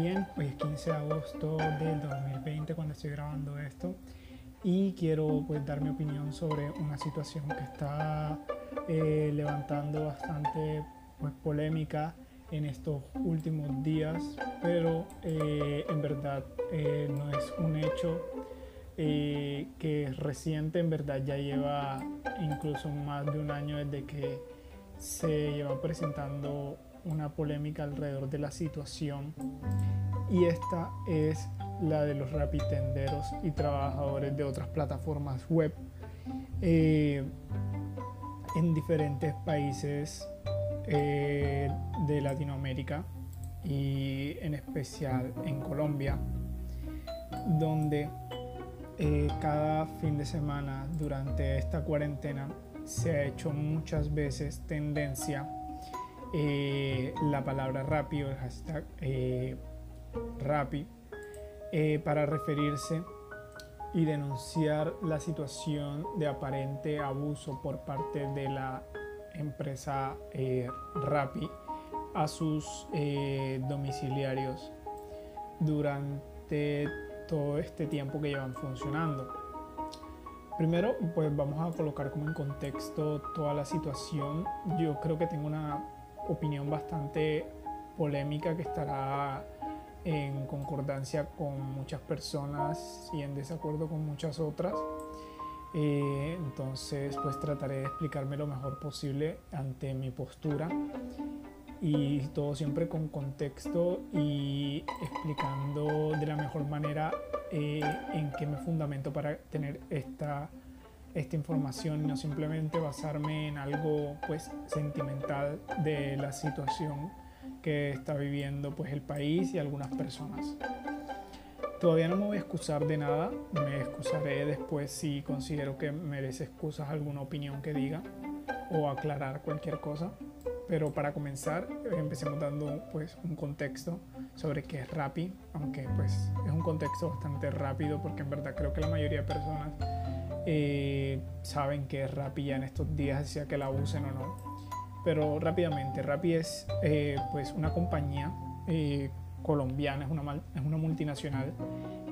bien. Hoy es 15 de agosto del 2020 cuando estoy grabando esto y quiero pues dar mi opinión sobre una situación que está eh, levantando bastante pues, polémica en estos últimos días, pero eh, en verdad eh, no es un hecho que es reciente, en verdad ya lleva incluso más de un año desde que se lleva presentando una polémica alrededor de la situación y esta es la de los rapitenderos y trabajadores de otras plataformas web eh, en diferentes países eh, de Latinoamérica y en especial en Colombia, donde eh, cada fin de semana durante esta cuarentena se ha hecho muchas veces tendencia la palabra rápido, el hashtag Rappi eh, para referirse y denunciar la situación de aparente abuso por parte de la empresa eh, Rappi a sus eh, domiciliarios durante todo este tiempo que llevan funcionando. Primero, pues vamos a colocar como en contexto toda la situación. Yo creo que tengo una opinión bastante polémica que estará en concordancia con muchas personas y en desacuerdo con muchas otras. Eh, entonces, pues trataré de explicarme lo mejor posible ante mi postura y todo siempre con contexto y explicando de la mejor manera eh, en qué me fundamento para tener esta, esta información y no simplemente basarme en algo pues sentimental de la situación que está viviendo pues el país y algunas personas. Todavía no me voy a excusar de nada, me excusaré después si considero que merece excusas alguna opinión que diga o aclarar cualquier cosa. Pero para comenzar, empecemos dando pues un contexto sobre qué es Rappi, aunque pues es un contexto bastante rápido porque en verdad creo que la mayoría de personas eh, saben que Rappi ya en estos días, sea que la usen o no pero rápidamente, Rappi es eh, pues una compañía eh, colombiana, es una, es una multinacional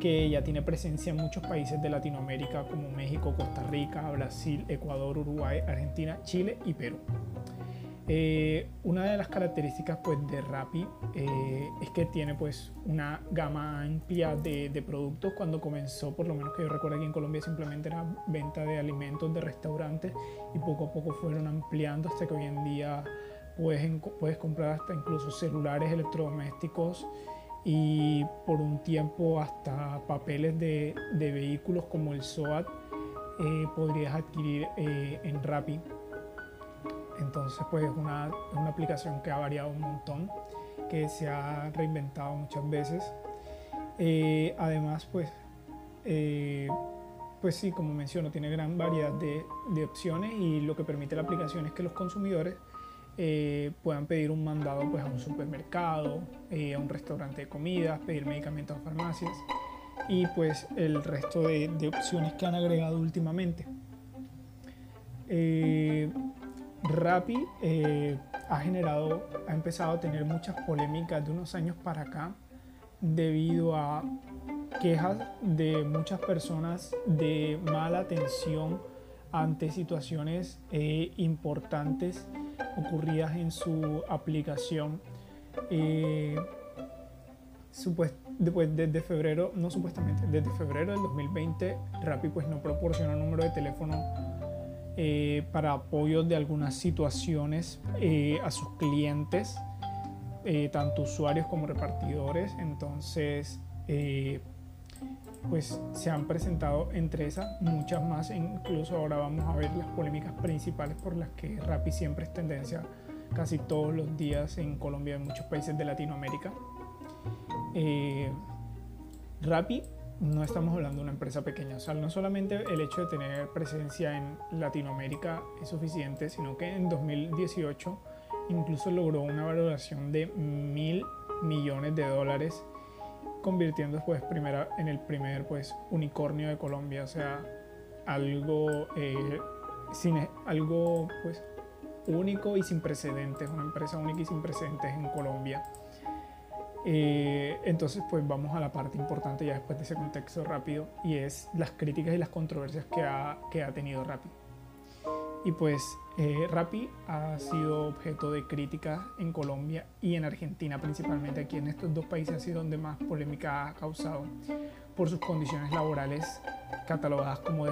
que ya tiene presencia en muchos países de Latinoamérica como México, Costa Rica, Brasil, Ecuador, Uruguay, Argentina, Chile y Perú. Eh, una de las características pues, de Rappi eh, es que tiene pues, una gama amplia de, productos. Cuando comenzó, por lo menos que yo recuerdo aquí en Colombia, simplemente era venta de alimentos de restaurantes y poco a poco fueron ampliando hasta que hoy en día puedes, puedes comprar hasta incluso celulares, electrodomésticos y por un tiempo hasta papeles de, de vehículos como el SOAT eh, podrías adquirir en Rappi. Entonces, pues es una, una, aplicación que ha variado un montón, que se ha reinventado muchas veces. Eh, además, pues, eh, pues sí, como menciono, tiene gran variedad de, de, opciones y lo que permite la aplicación es que los consumidores eh, puedan pedir un mandado pues, a un supermercado, a un restaurante de comidas, pedir medicamentos a farmacias y pues el resto de, de opciones que han agregado últimamente. Rappi eh, ha generado, ha empezado a tener muchas polémicas de unos años para acá debido a quejas de muchas personas de mala atención ante situaciones eh, importantes ocurridas en su aplicación. Eh, desde febrero, no supuestamente, desde febrero del 2020, Rappi pues no proporciona número de teléfono eh, para apoyo de algunas situaciones eh, a sus clientes, eh, tanto usuarios como repartidores. Entonces, pues se han presentado entre esas muchas más. Incluso ahora vamos a ver las polémicas principales por las que Rappi siempre es tendencia casi todos los días en Colombia y en muchos países de Latinoamérica. Rappi no estamos hablando de una empresa pequeña. O sea, no solamente el hecho de tener presencia en Latinoamérica es suficiente, sino que en 2018 incluso logró una valoración de mil millones de dólares, convirtiéndose pues en el primer pues unicornio de Colombia. O sea, algo, eh, sin, algo pues único y sin precedentes, una empresa única y sin precedentes en Colombia. Eh, entonces, pues vamos a la parte importante ya después de ese contexto rápido y es las críticas y las controversias que ha, que ha tenido Rappi. Y pues eh, Rappi ha sido objeto de críticas en Colombia y en Argentina, principalmente aquí en estos dos países ha sido donde más polémica ha causado por sus condiciones laborales catalogadas como,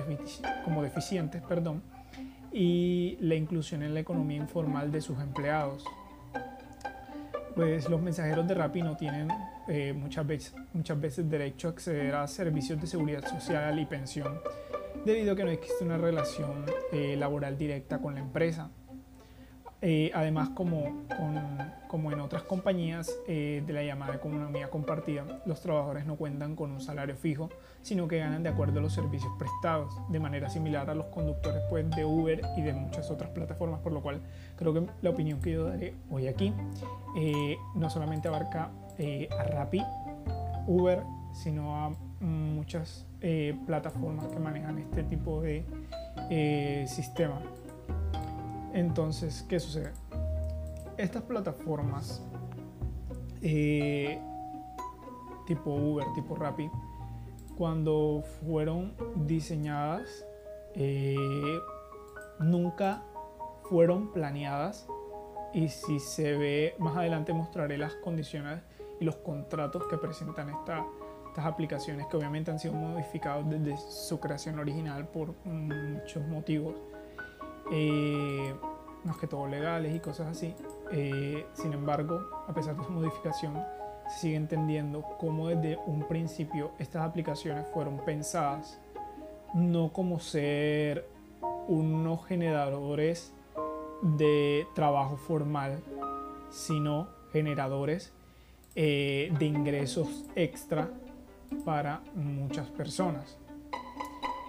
como deficientes perdón, y la inclusión en la economía informal de sus empleados. Pues los mensajeros de Rappi no tienen eh, muchas, veces, muchas veces derecho a acceder a servicios de seguridad social y pensión debido a que no existe una relación eh, laboral directa con la empresa. Eh, además, como, como en otras compañías eh, de la llamada economía compartida, los trabajadores no cuentan con un salario fijo, sino que ganan de acuerdo a los servicios prestados, de manera similar a los conductores pues, de Uber y de muchas otras plataformas, por lo cual creo que la opinión que yo daré hoy aquí no solamente abarca a Rappi, Uber, sino a muchas eh, plataformas que manejan este tipo de eh, sistema. Entonces, ¿qué sucede? Estas plataformas eh, tipo Uber, tipo Rappi, cuando fueron diseñadas, nunca fueron planeadas y si se ve más adelante mostraré las condiciones y los contratos que presentan esta estas aplicaciones que obviamente han sido modificados desde su creación original por muchos motivos, eh, más que todo legales y cosas así. Eh, sin embargo, a pesar de su modificación, se sigue entendiendo cómo desde un principio estas aplicaciones fueron pensadas no como ser unos generadores de trabajo formal, sino generadores eh, de ingresos extra para muchas personas.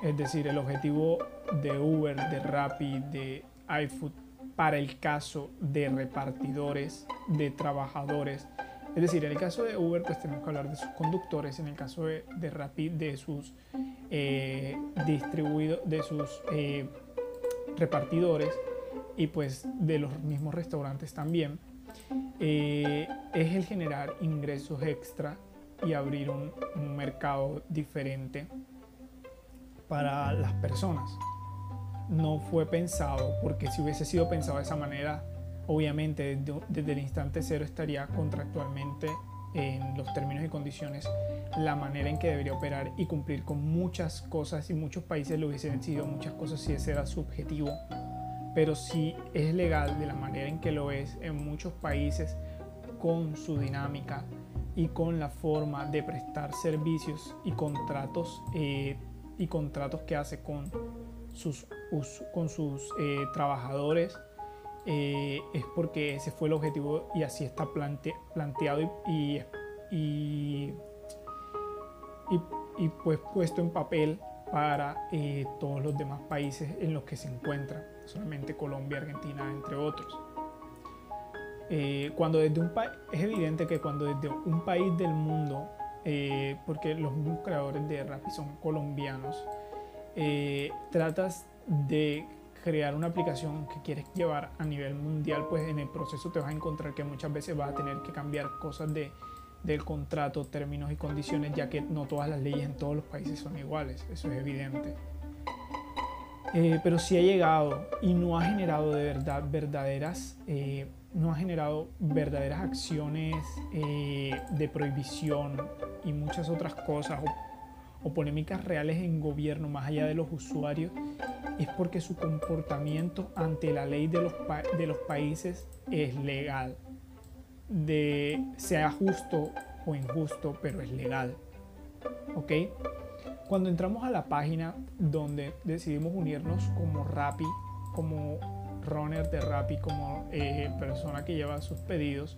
Es decir, el objetivo de Uber, de Rappi, de iFood para el caso de repartidores, de trabajadores. Es decir, en el caso de Uber, pues tenemos que hablar de sus conductores, en el caso de, de Rappi, de sus eh, distribuidos, de sus eh, repartidores y pues de los mismos restaurantes también. Eh, es el generar ingresos extra y abrir un, mercado diferente para las personas. No fue pensado, porque si hubiese sido pensado de esa manera, obviamente desde, desde, el instante cero estaría contractualmente en los términos y condiciones la manera en que debería operar y cumplir con muchas cosas y muchos países lo hubiesen decidido muchas cosas si ese era su objetivo. Pero si es legal de la manera en que lo es en muchos países con su dinámica y con la forma de prestar servicios y contratos eh, y contratos que hace con sus, con sus eh, trabajadores eh, es porque ese fue el objetivo y así está planteado y, y, y, pues puesto en papel para todos los demás países en los que se encuentra, solamente Colombia, Argentina, entre otros. Eh, cuando desde un es evidente que cuando desde un país del mundo, eh, porque los mismos creadores de Rappi son colombianos, eh, tratas de crear una aplicación que quieres llevar a nivel mundial, pues en el proceso te vas a encontrar que muchas veces vas a tener que cambiar cosas de, del contrato, términos y condiciones, ya que no todas las leyes en todos los países son iguales, eso es evidente. pero si ha llegado y no ha generado de verdad verdaderas no ha generado verdaderas acciones eh, de prohibición y muchas otras cosas o, polémicas reales en gobierno más allá de los usuarios, es porque su comportamiento ante la ley de los, de los países es legal. De, sea justo o injusto, pero es legal. ¿Ok? Cuando entramos a la página donde decidimos unirnos como Rappi, como runner de Rappi, como eh, persona que lleva sus pedidos,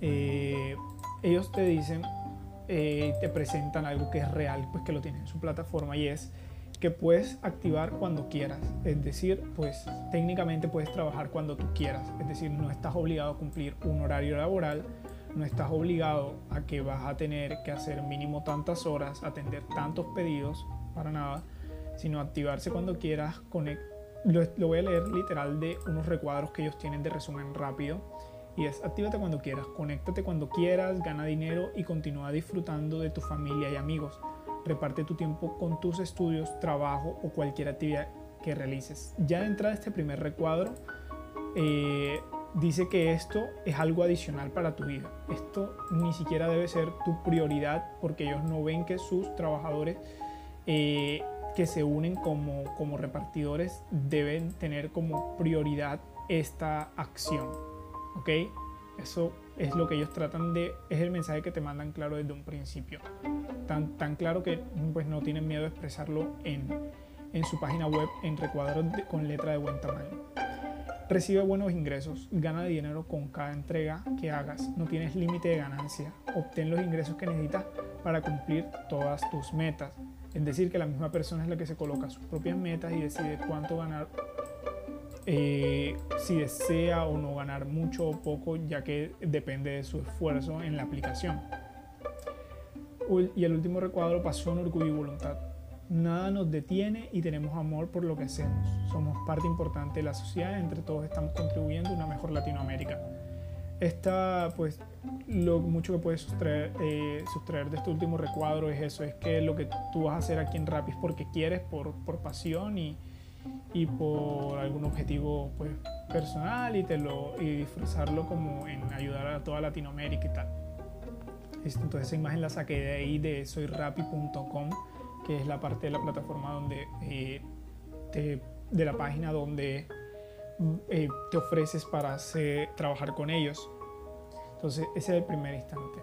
eh, ellos te dicen, eh, te presentan algo que es real, pues que lo tienen en su plataforma y es que puedes activar cuando quieras. Es decir, pues técnicamente puedes trabajar cuando tú quieras. Es decir, no estás obligado a cumplir un horario laboral, no estás obligado a que vas a tener que hacer mínimo tantas horas, atender tantos pedidos, para nada, sino activarse cuando quieras, conectar lo, voy a leer literal de unos recuadros que ellos tienen de resumen rápido Y es actívate cuando quieras, conéctate cuando quieras, gana dinero y continúa disfrutando de tu familia y amigos. Reparte tu tiempo con tus estudios, trabajo o cualquier actividad que realices. Ya de entrada este primer recuadro eh, dice que esto es algo adicional para tu vida. Esto ni siquiera debe ser tu prioridad porque ellos no ven que sus trabajadores eh, que se unen como, como repartidores deben tener como prioridad esta acción. ¿Ok? Eso es lo que ellos tratan de, es el mensaje que te mandan claro desde un principio. Tan, tan claro que pues no tienen miedo de expresarlo en, en su página web en recuadros con letra de buen tamaño. Recibe buenos ingresos, gana dinero con cada entrega que hagas, no tienes límite de ganancia, obtén los ingresos que necesitas para cumplir todas tus metas. Es decir, que la misma persona es la que se coloca sus propias metas y decide cuánto ganar, eh, si desea o no ganar mucho o poco, ya que depende de su esfuerzo en la aplicación. Y el último recuadro, pasión, orgullo y voluntad. Nada nos detiene y tenemos amor por lo que hacemos. Somos parte importante de la sociedad, entre todos estamos contribuyendo a una mejor Latinoamérica. Esta, pues, lo mucho que puedes sustraer, eh, sustraer de este último recuadro es eso, es que lo que tú vas a hacer aquí en Rappi es porque quieres, por, por pasión y, y, por algún objetivo pues, personal y, te lo, y disfrazarlo como en ayudar a toda Latinoamérica y tal. Entonces esa imagen la saqué de ahí de soyrapi.com que es la parte de la plataforma donde eh, de la página donde eh, te ofreces para trabajar con ellos. Entonces, ese es el primer instante.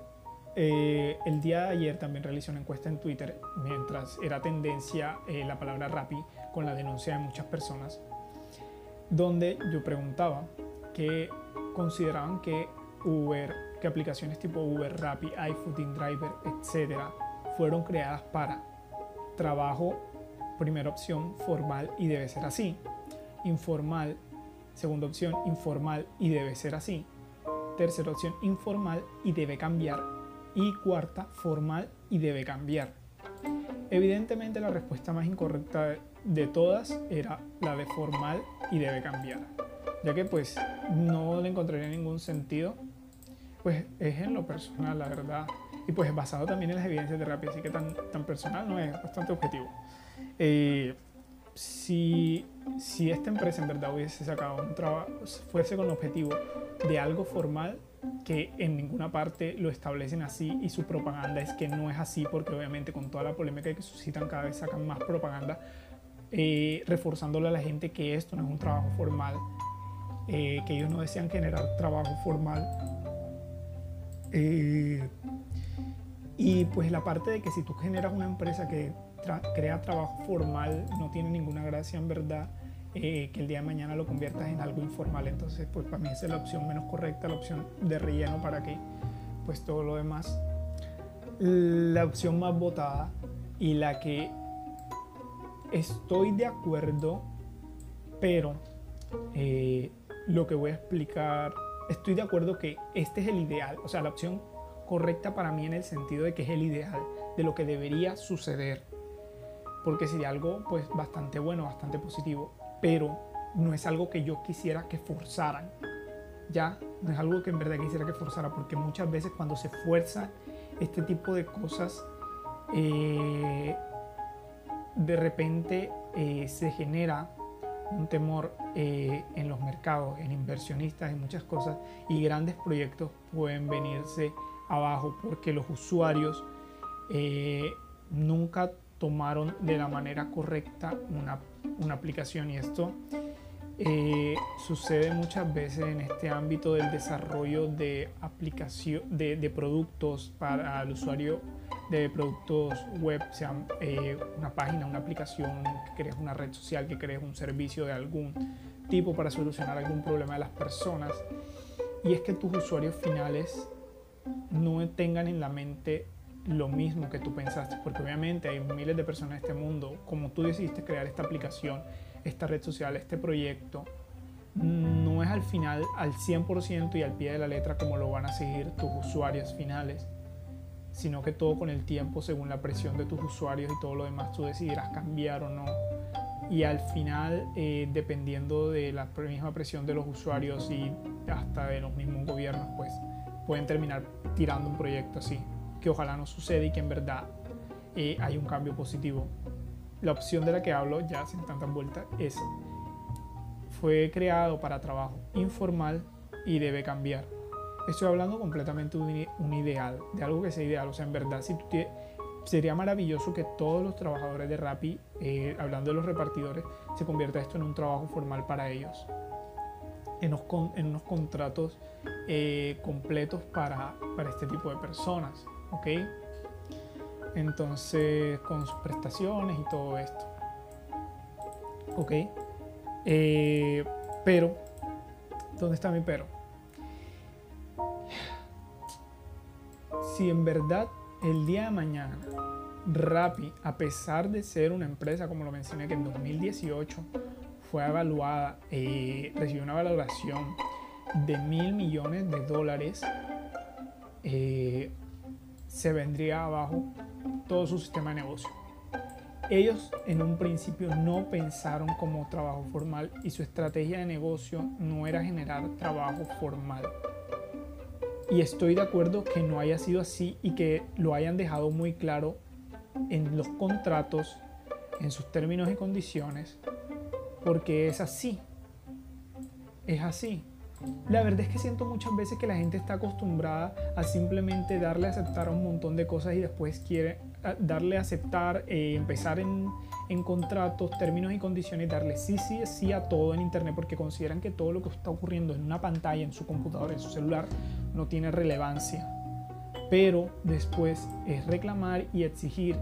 Eh, el día de ayer también realicé una encuesta en Twitter mientras era tendencia la palabra Rappi con la denuncia de muchas personas, donde yo preguntaba que consideraban que Uber, que aplicaciones tipo Uber, Rappi, iFood, InDriver, etcétera, fueron creadas para trabajo, primera opción, formal y debe ser así. Informal, segunda opción, informal y debe ser así. Tercera opción, informal y debe cambiar. Y cuarta, formal y debe cambiar. Evidentemente la respuesta más incorrecta de todas era la de formal y debe cambiar, ya que pues no le encontraría ningún sentido, pues es en lo personal, la verdad y pues basado también en las evidencias de terapia, así que tan, tan personal no es, bastante objetivo. Eh, si, si esta empresa en verdad hubiese sacado un trabajo, fuese con objetivo de algo formal, que en ninguna parte lo establecen así y su propaganda es que no es así porque obviamente con toda la polémica que suscitan cada vez sacan más propaganda eh, reforzándole a la gente que esto no es un trabajo formal, eh, que ellos no desean generar trabajo formal. Eh, y pues la parte de que si tú generas una empresa que crea trabajo formal, no tiene ninguna gracia en verdad eh, que el día de mañana lo conviertas en algo informal. Entonces, pues para mí esa es la opción menos correcta, la opción de relleno para que pues todo lo demás. La opción más votada y la que estoy de acuerdo, pero eh, lo que voy a explicar, estoy de acuerdo que este es el ideal, o sea, la opción correcta para mí en el sentido de que es el ideal de lo que debería suceder. Porque sería algo pues bastante bueno, bastante positivo, pero no es algo que yo quisiera que forzaran. Ya, no es algo que en verdad quisiera que forzara, porque muchas veces cuando se fuerza este tipo de cosas, eh, de repente eh, se genera un temor eh, en los mercados, en inversionistas, en muchas cosas, y grandes proyectos pueden venirse abajo porque los usuarios eh, nunca tomaron de la manera correcta una, una aplicación. Y esto sucede muchas veces en este ámbito del desarrollo de aplicación de productos para el usuario de productos web, sea eh, una página, una aplicación, que crees una red social, que crees un servicio de algún tipo para solucionar algún problema de las personas. Y es que tus usuarios finales no tengan en la mente lo mismo que tú pensaste, porque obviamente hay miles de personas en este mundo, como tú decidiste crear esta aplicación, esta red social, este proyecto, no es al final al 100% y al pie de la letra como lo van a seguir tus usuarios finales, sino que todo con el tiempo, según la presión de tus usuarios y todo lo demás, tú decidirás cambiar o no y al final, eh, dependiendo de la misma presión de los usuarios y hasta de los mismos gobiernos, pues pueden terminar tirando un proyecto así, que ojalá no suceda y que en verdad eh, hay un cambio positivo. La opción de la que hablo, ya sin tantas vueltas, es fue creado para trabajo informal y debe cambiar. Estoy hablando completamente de un ideal, de algo que sea ideal. O sea, en verdad, si tú tienes sería maravilloso que todos los trabajadores de Rappi, eh, hablando de los repartidores, se convierta esto en un trabajo formal para ellos. En unos, contratos eh, completos para, este tipo de personas. ¿Ok? Entonces, con sus prestaciones y todo esto. ¿Ok? Eh, pero, ¿dónde está mi pero? Si en verdad el día de mañana, Rappi, a pesar de ser una empresa, como lo mencioné, que en 2018 fue evaluada, eh, recibió una valoración de mil millones de dólares, eh, se vendría abajo todo su sistema de negocio. Ellos en un principio no pensaron como trabajo formal y su estrategia de negocio no era generar trabajo formal. Y estoy de acuerdo que no haya sido así y que lo hayan dejado muy claro en los contratos, en sus términos y condiciones, porque es así. Es así. La verdad es que siento muchas veces que la gente está acostumbrada a simplemente darle aceptar un montón de cosas y después quiere darle aceptar, eh, empezar en, en, contratos, términos y condiciones, darle sí, sí, sí a todo en Internet porque consideran que todo lo que está ocurriendo en una pantalla, en su computadora, en su celular, no tiene relevancia. Pero después es reclamar y exigir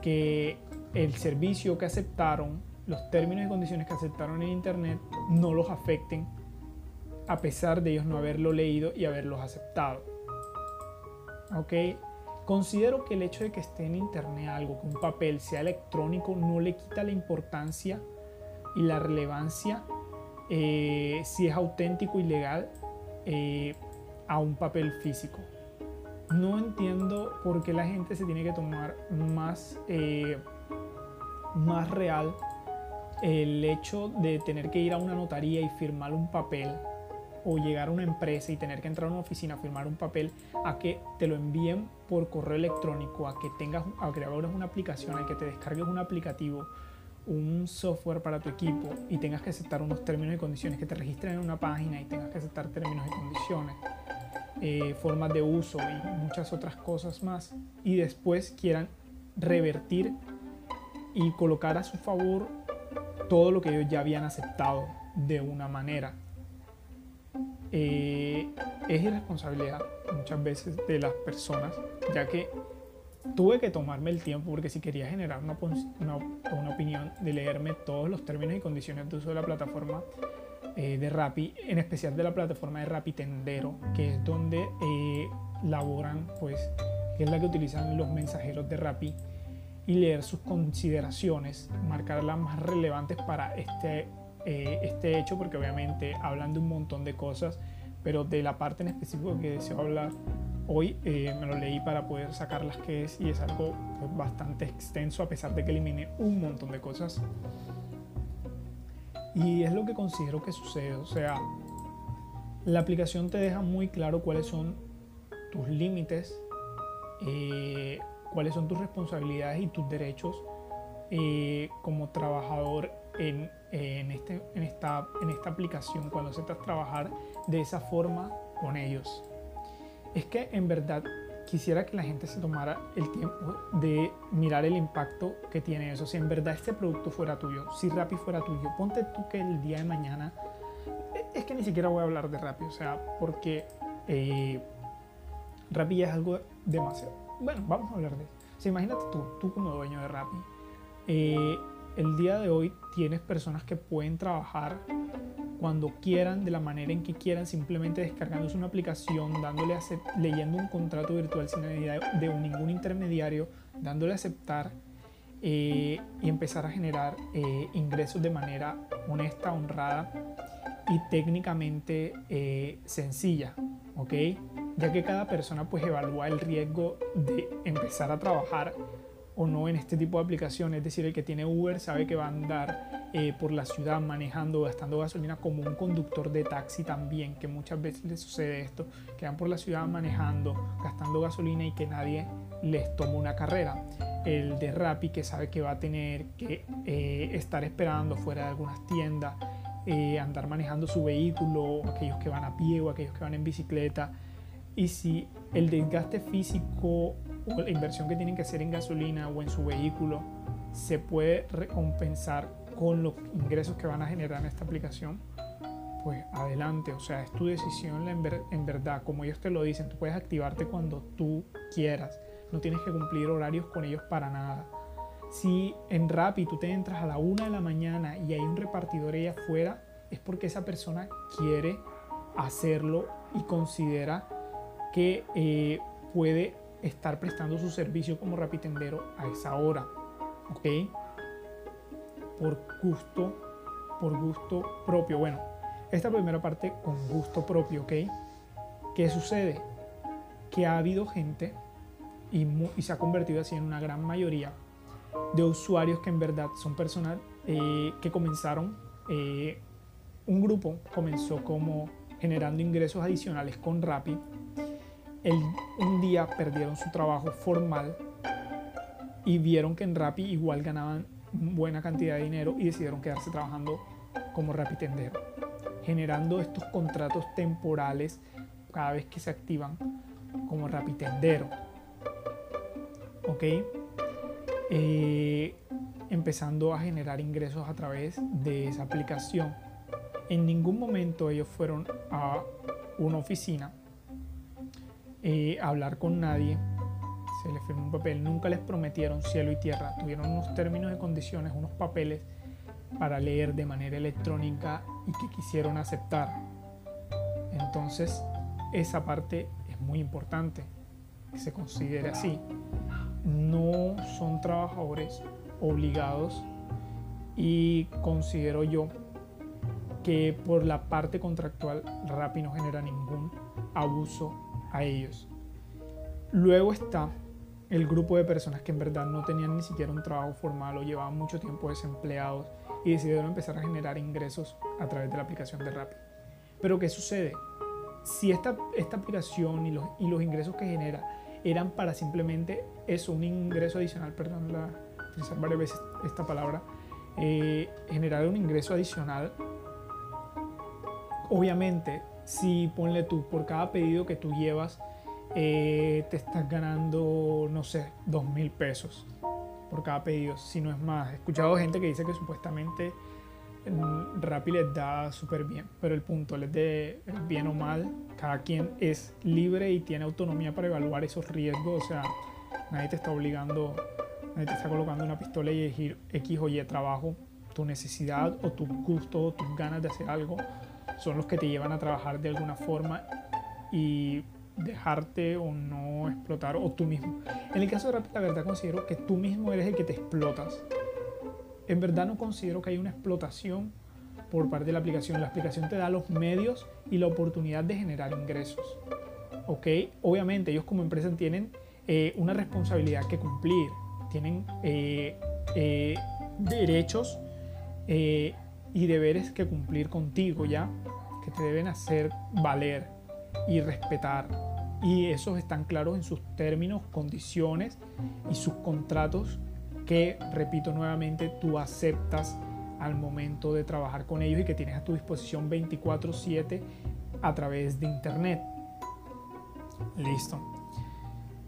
que el servicio que aceptaron, los términos y condiciones que aceptaron en Internet, no los afecten a pesar de ellos no haberlo leído y haberlos aceptado. ¿Ok? Considero que el hecho de que esté en internet algo, que un papel sea electrónico, no le quita la importancia y la relevancia eh, si es auténtico y legal eh, a un papel físico. No entiendo por qué la gente se tiene que tomar más, eh, más real el hecho de tener que ir a una notaría y firmar un papel o llegar a una empresa y tener que entrar a una oficina a firmar un papel a que te lo envíen por correo electrónico, a que tengas, a que abras una aplicación, a que te descargues un aplicativo, un software para tu equipo y tengas que aceptar unos términos y condiciones, que te registren en una página y tengas que aceptar términos y condiciones, eh, formas de uso y muchas otras cosas más, y después quieran revertir y colocar a su favor todo lo que ellos ya habían aceptado de una manera eh, es irresponsabilidad muchas veces de las personas, ya que tuve que tomarme el tiempo porque si quería generar una, una, opinión de leerme todos los términos y condiciones de uso de la plataforma eh, de Rappi, en especial de la plataforma de Rappi Tendero, que es donde eh, laboran, pues, que es la que utilizan los mensajeros de Rappi, y leer sus consideraciones, marcar las más relevantes para este eh, este hecho porque obviamente hablan de un montón de cosas, pero de la parte en específico que deseo hablar hoy eh, me lo leí para poder sacar las que es y es algo pues, bastante extenso a pesar de que elimine un montón de cosas. Y es lo que considero que sucede, o sea, la aplicación te deja muy claro cuáles son tus límites, eh, cuáles son tus responsabilidades y tus derechos como trabajador en, en, este, en, esta, en esta aplicación cuando se trata trabajar de esa forma con ellos. Es que en verdad quisiera que la gente se tomara el tiempo de mirar el impacto que tiene eso. Si en verdad este producto fuera tuyo, si Rappi fuera tuyo, ponte tú que el día de mañana, es que ni siquiera voy a hablar de Rappi, o sea, porque eh, Rappi ya es algo demasiado. Bueno, vamos a hablar de eso. O sea, imagínate tú, tú como dueño de Rappi. Eh, el día de hoy tienes personas que pueden trabajar cuando quieran, de la manera en que quieran, simplemente descargándose una aplicación, dándole leyendo un contrato virtual sin necesidad de, ningún intermediario, dándole a aceptar eh, y empezar a generar eh, ingresos de manera honesta, honrada y técnicamente eh, sencilla, ¿ok? Ya que cada persona pues evalúa el riesgo de empezar a trabajar o no en este tipo de aplicaciones. Es decir, el que tiene Uber sabe que va a andar eh, por la ciudad manejando, gastando gasolina como un conductor de taxi también, que muchas veces le sucede esto, que van por la ciudad manejando, gastando gasolina y que nadie les toma una carrera. El de Rappi que sabe que va a tener que eh, estar esperando fuera de algunas tiendas, eh, andar manejando su vehículo, aquellos que van a pie o aquellos que van en bicicleta. Y si el desgaste físico o la inversión que tienen que hacer en gasolina o en su vehículo se puede recompensar con los ingresos que van a generar en esta aplicación, pues adelante, o sea, es tu decisión en, verdad, como ellos te lo dicen, tú puedes activarte cuando tú quieras, no tienes que cumplir horarios con ellos para nada. Si en Rappi tú te entras a la una de la mañana y hay un repartidor ahí afuera, es porque esa persona quiere hacerlo y considera que eh, puede estar prestando su servicio como rapitendero a esa hora. ¿Ok? Por gusto, por gusto propio. Bueno, esta primera parte con gusto propio, ¿ok? ¿Qué sucede? Que ha habido gente y, se ha convertido así en una gran mayoría de usuarios que en verdad son personas eh, que comenzaron, eh, un grupo comenzó como generando ingresos adicionales con Rappi un día perdieron su trabajo formal y vieron que en Rappi igual ganaban buena cantidad de dinero y decidieron quedarse trabajando como Rappi tendero, generando estos contratos temporales cada vez que se activan como Rappi tendero. ¿Ok? Eh, empezando a generar ingresos a través de esa aplicación. En ningún momento ellos fueron a una oficina eh, hablar con nadie, se les firmó un papel, nunca les prometieron cielo y tierra, tuvieron unos términos y condiciones, unos papeles para leer de manera electrónica y que quisieron aceptar. Entonces, esa parte es muy importante que se considere así. No son trabajadores obligados y considero yo que por la parte contractual Rappi no genera ningún abuso a ellos. Luego está el grupo de personas que en verdad no tenían ni siquiera un trabajo formal o llevaban mucho tiempo desempleados y decidieron empezar a generar ingresos a través de la aplicación de Rappi. Pero ¿qué sucede? Si esta, esta aplicación y los, y los ingresos que genera eran para simplemente eso, un ingreso adicional, perdón, la, utilizar varias veces esta palabra, eh, generar un ingreso adicional, obviamente si ponle tú, por cada pedido que tú llevas, eh, te estás ganando, no sé, dos mil pesos por cada pedido, si no es más. He escuchado gente que dice que supuestamente Rappi les da súper bien, pero el punto, les dé bien o mal, cada quien es libre y tiene autonomía para evaluar esos riesgos, o sea, nadie te está obligando, nadie te está colocando una pistola y elegir X o Y trabajo, tu necesidad o tu gusto o tus ganas de hacer algo son los que te llevan a trabajar de alguna forma y dejarte o no explotar o tú mismo. En el caso de Rapid, la verdad considero que tú mismo eres el que te explotas. En verdad no considero que haya una explotación por parte de la aplicación. La aplicación te da los medios y la oportunidad de generar ingresos. ¿Ok? Obviamente ellos como empresa tienen eh, una responsabilidad que cumplir. Tienen eh, eh, derechos y deberes que cumplir contigo, ¿ya? Que te deben hacer valer y respetar. Y esos están claros en sus términos, condiciones y sus contratos que, repito nuevamente, tú aceptas al momento de trabajar con ellos y que tienes a tu disposición 24/7 a través de internet. Listo.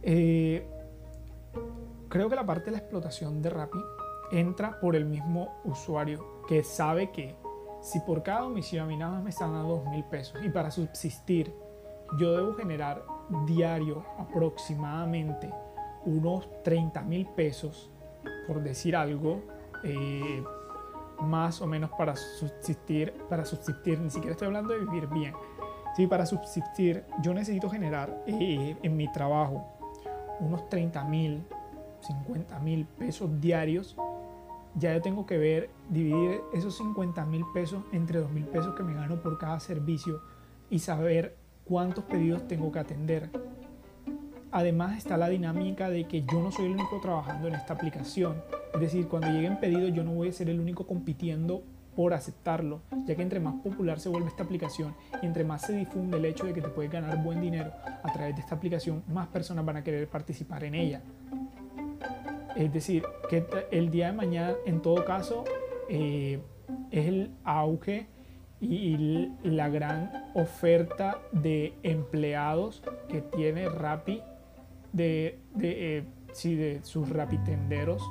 Eh, creo que la parte de la explotación de Rappi entra por el mismo usuario que sabe que si por cada domicilio a mí nada me están dando dos mil pesos y para subsistir yo debo generar diario aproximadamente unos 30 mil pesos, por decir algo, eh, más o menos para subsistir, para subsistir, ni siquiera estoy hablando de vivir bien. Sí, para subsistir yo necesito generar eh, en mi trabajo unos 30 mil, 50 mil pesos diarios ya yo tengo que ver, dividir esos 50 mil pesos entre 2 mil pesos que me gano por cada servicio y saber cuántos pedidos tengo que atender. además está la dinámica de que yo no soy el único trabajando en esta aplicación. Es decir, cuando lleguen pedidos yo no voy a ser el único compitiendo por aceptarlo, ya que entre más popular se vuelve esta aplicación y entre más se difunde el hecho de que te puedes ganar buen dinero a través de esta aplicación, más personas van a querer participar en ella. Es decir, que el día de mañana, en todo caso, eh, es el auge y la gran oferta de empleados que tiene Rappi, de, de, eh, de sus rapitenderos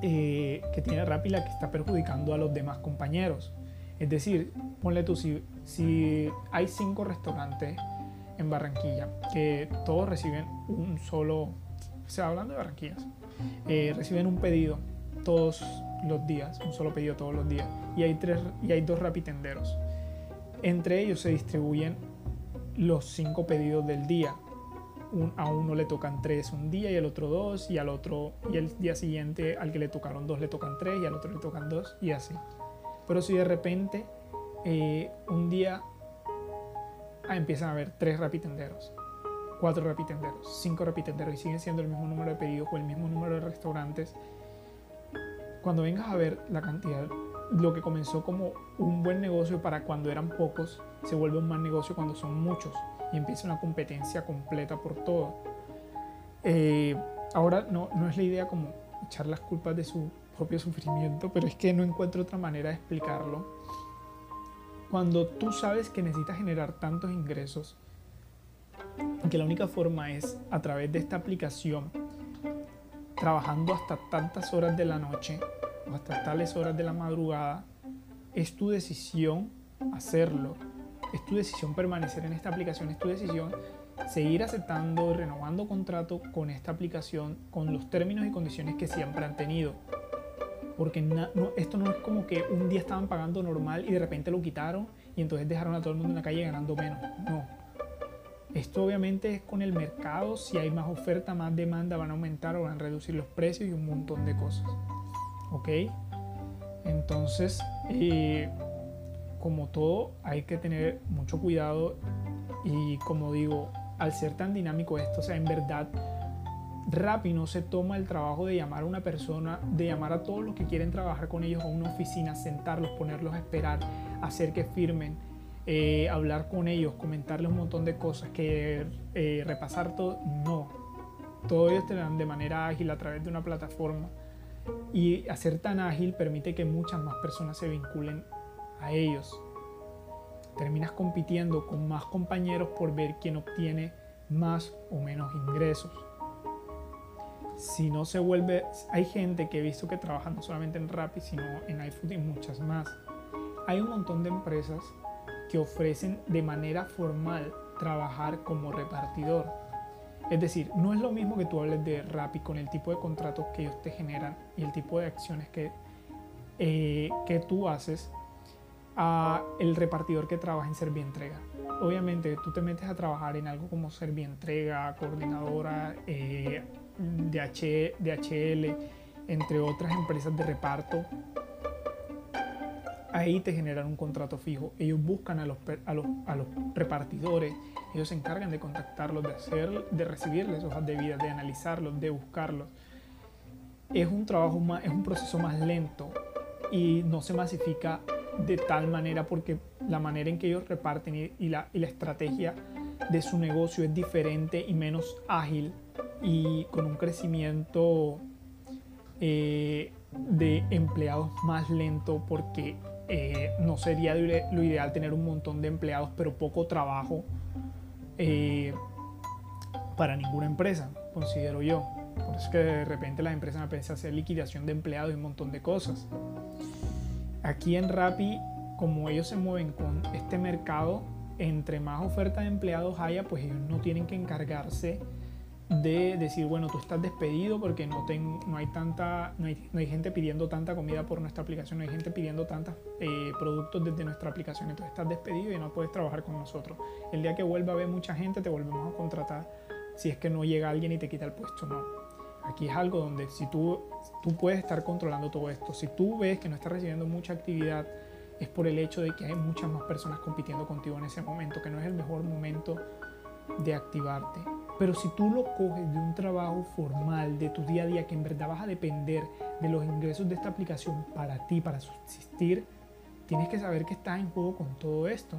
eh, que tiene Rappi la que está perjudicando a los demás compañeros. Es decir, ponle tú, si, si hay cinco restaurantes en Barranquilla que todos reciben un solo, o sea, hablando de Barranquillas, eh, reciben un pedido todos los días, un solo pedido todos los días, y hay, tres, y hay dos rapitenderos. Entre ellos se distribuyen los cinco pedidos del día a uno le tocan tres un día y al otro dos y al otro y el día siguiente al que le tocaron dos le tocan tres y al otro le tocan dos y así. Pero si de repente eh, un día ah, empiezan a haber tres rapitenderos, cuatro rapitenderos, cinco rapitenderos y siguen siendo el mismo número de pedidos o el mismo número de restaurantes, cuando vengas a ver la cantidad, lo que comenzó como un buen negocio para cuando eran pocos, se vuelve un mal negocio cuando son muchos y empieza una competencia completa por todo. Eh, ahora no, no es la idea como echar las culpas de su propio sufrimiento, pero es que no encuentro otra manera de explicarlo. Cuando tú sabes que necesitas generar tantos ingresos, que la única forma es a través de esta aplicación, trabajando hasta tantas horas de la noche o hasta tales horas de la madrugada, es tu decisión hacerlo es tu decisión permanecer en esta aplicación, es tu decisión seguir aceptando y renovando contrato con esta aplicación con los términos y condiciones que siempre han tenido. Porque esto no es como que un día estaban pagando normal y de repente lo quitaron y entonces dejaron a todo el mundo en la calle ganando menos. No. Esto obviamente es con el mercado. Si hay más oferta, más demanda, van a aumentar o van a reducir los precios y un montón de cosas. ¿Ok? Entonces, eh, como todo, hay que tener mucho cuidado y como digo, al ser tan dinámico esto, o sea, en verdad, Rappi no se toma el trabajo de llamar a una persona, de llamar a todos los que quieren trabajar con ellos a una oficina, sentarlos, ponerlos a esperar, hacer que firmen, eh, hablar con ellos, comentarles un montón de cosas, que eh, repasar todo. No, todo ellos te dan de manera ágil a través de una plataforma. Y hacer tan ágil permite que muchas más personas se vinculen a ellos. Terminas compitiendo con más compañeros por ver quién obtiene más o menos ingresos. Si no se vuelve, hay gente que he visto que trabaja no solamente en Rappi, sino en iFood y muchas más. Hay un montón de empresas que ofrecen de manera formal trabajar como repartidor. Es decir, no es lo mismo que tú hables de Rappi con el tipo de contratos que ellos te generan y el tipo de acciones que, eh, que tú haces a el repartidor que trabaja en Servientrega. Obviamente tú te metes a trabajar en algo como Servientrega, coordinadora, eh, DHL, entre otras empresas de reparto. Ahí te generan un contrato fijo. Ellos buscan a los, a los, a los repartidores, ellos se encargan de contactarlos, de, hacer, de recibirles hojas de vida, de analizarlos, de buscarlos. Es un trabajo más, es un proceso más lento y no se masifica de tal manera porque la manera en que ellos reparten y, la, estrategia de su negocio es diferente y menos ágil y con un crecimiento eh, de empleados más lento porque eh, no sería lo ideal tener un montón de empleados pero poco trabajo eh, para ninguna empresa, considero yo. Por eso es que de repente las empresas empiezan a hacer liquidación de empleados y un montón de cosas. Aquí en Rappi, como ellos se mueven con este mercado, entre más oferta de empleados haya, pues ellos no tienen que encargarse de decir, bueno, tú estás despedido porque no, no, hay, tanta, no hay, gente pidiendo tanta comida por nuestra aplicación, no hay gente pidiendo tantos eh, productos desde nuestra aplicación, entonces estás despedido y no puedes trabajar con nosotros. El día que vuelva a haber mucha gente, te volvemos a contratar si es que no llega alguien y te quita el puesto, no. Aquí es algo donde si tú, tú puedes estar controlando todo esto. Si tú ves que no estás recibiendo mucha actividad, es por el hecho de que hay muchas más personas compitiendo contigo en ese momento, que no es el mejor momento de activarte. Pero si tú lo coges de un trabajo formal, de tu día a día, que en verdad vas a depender de los ingresos de esta aplicación para ti, para subsistir, tienes que saber que estás en juego con todo esto.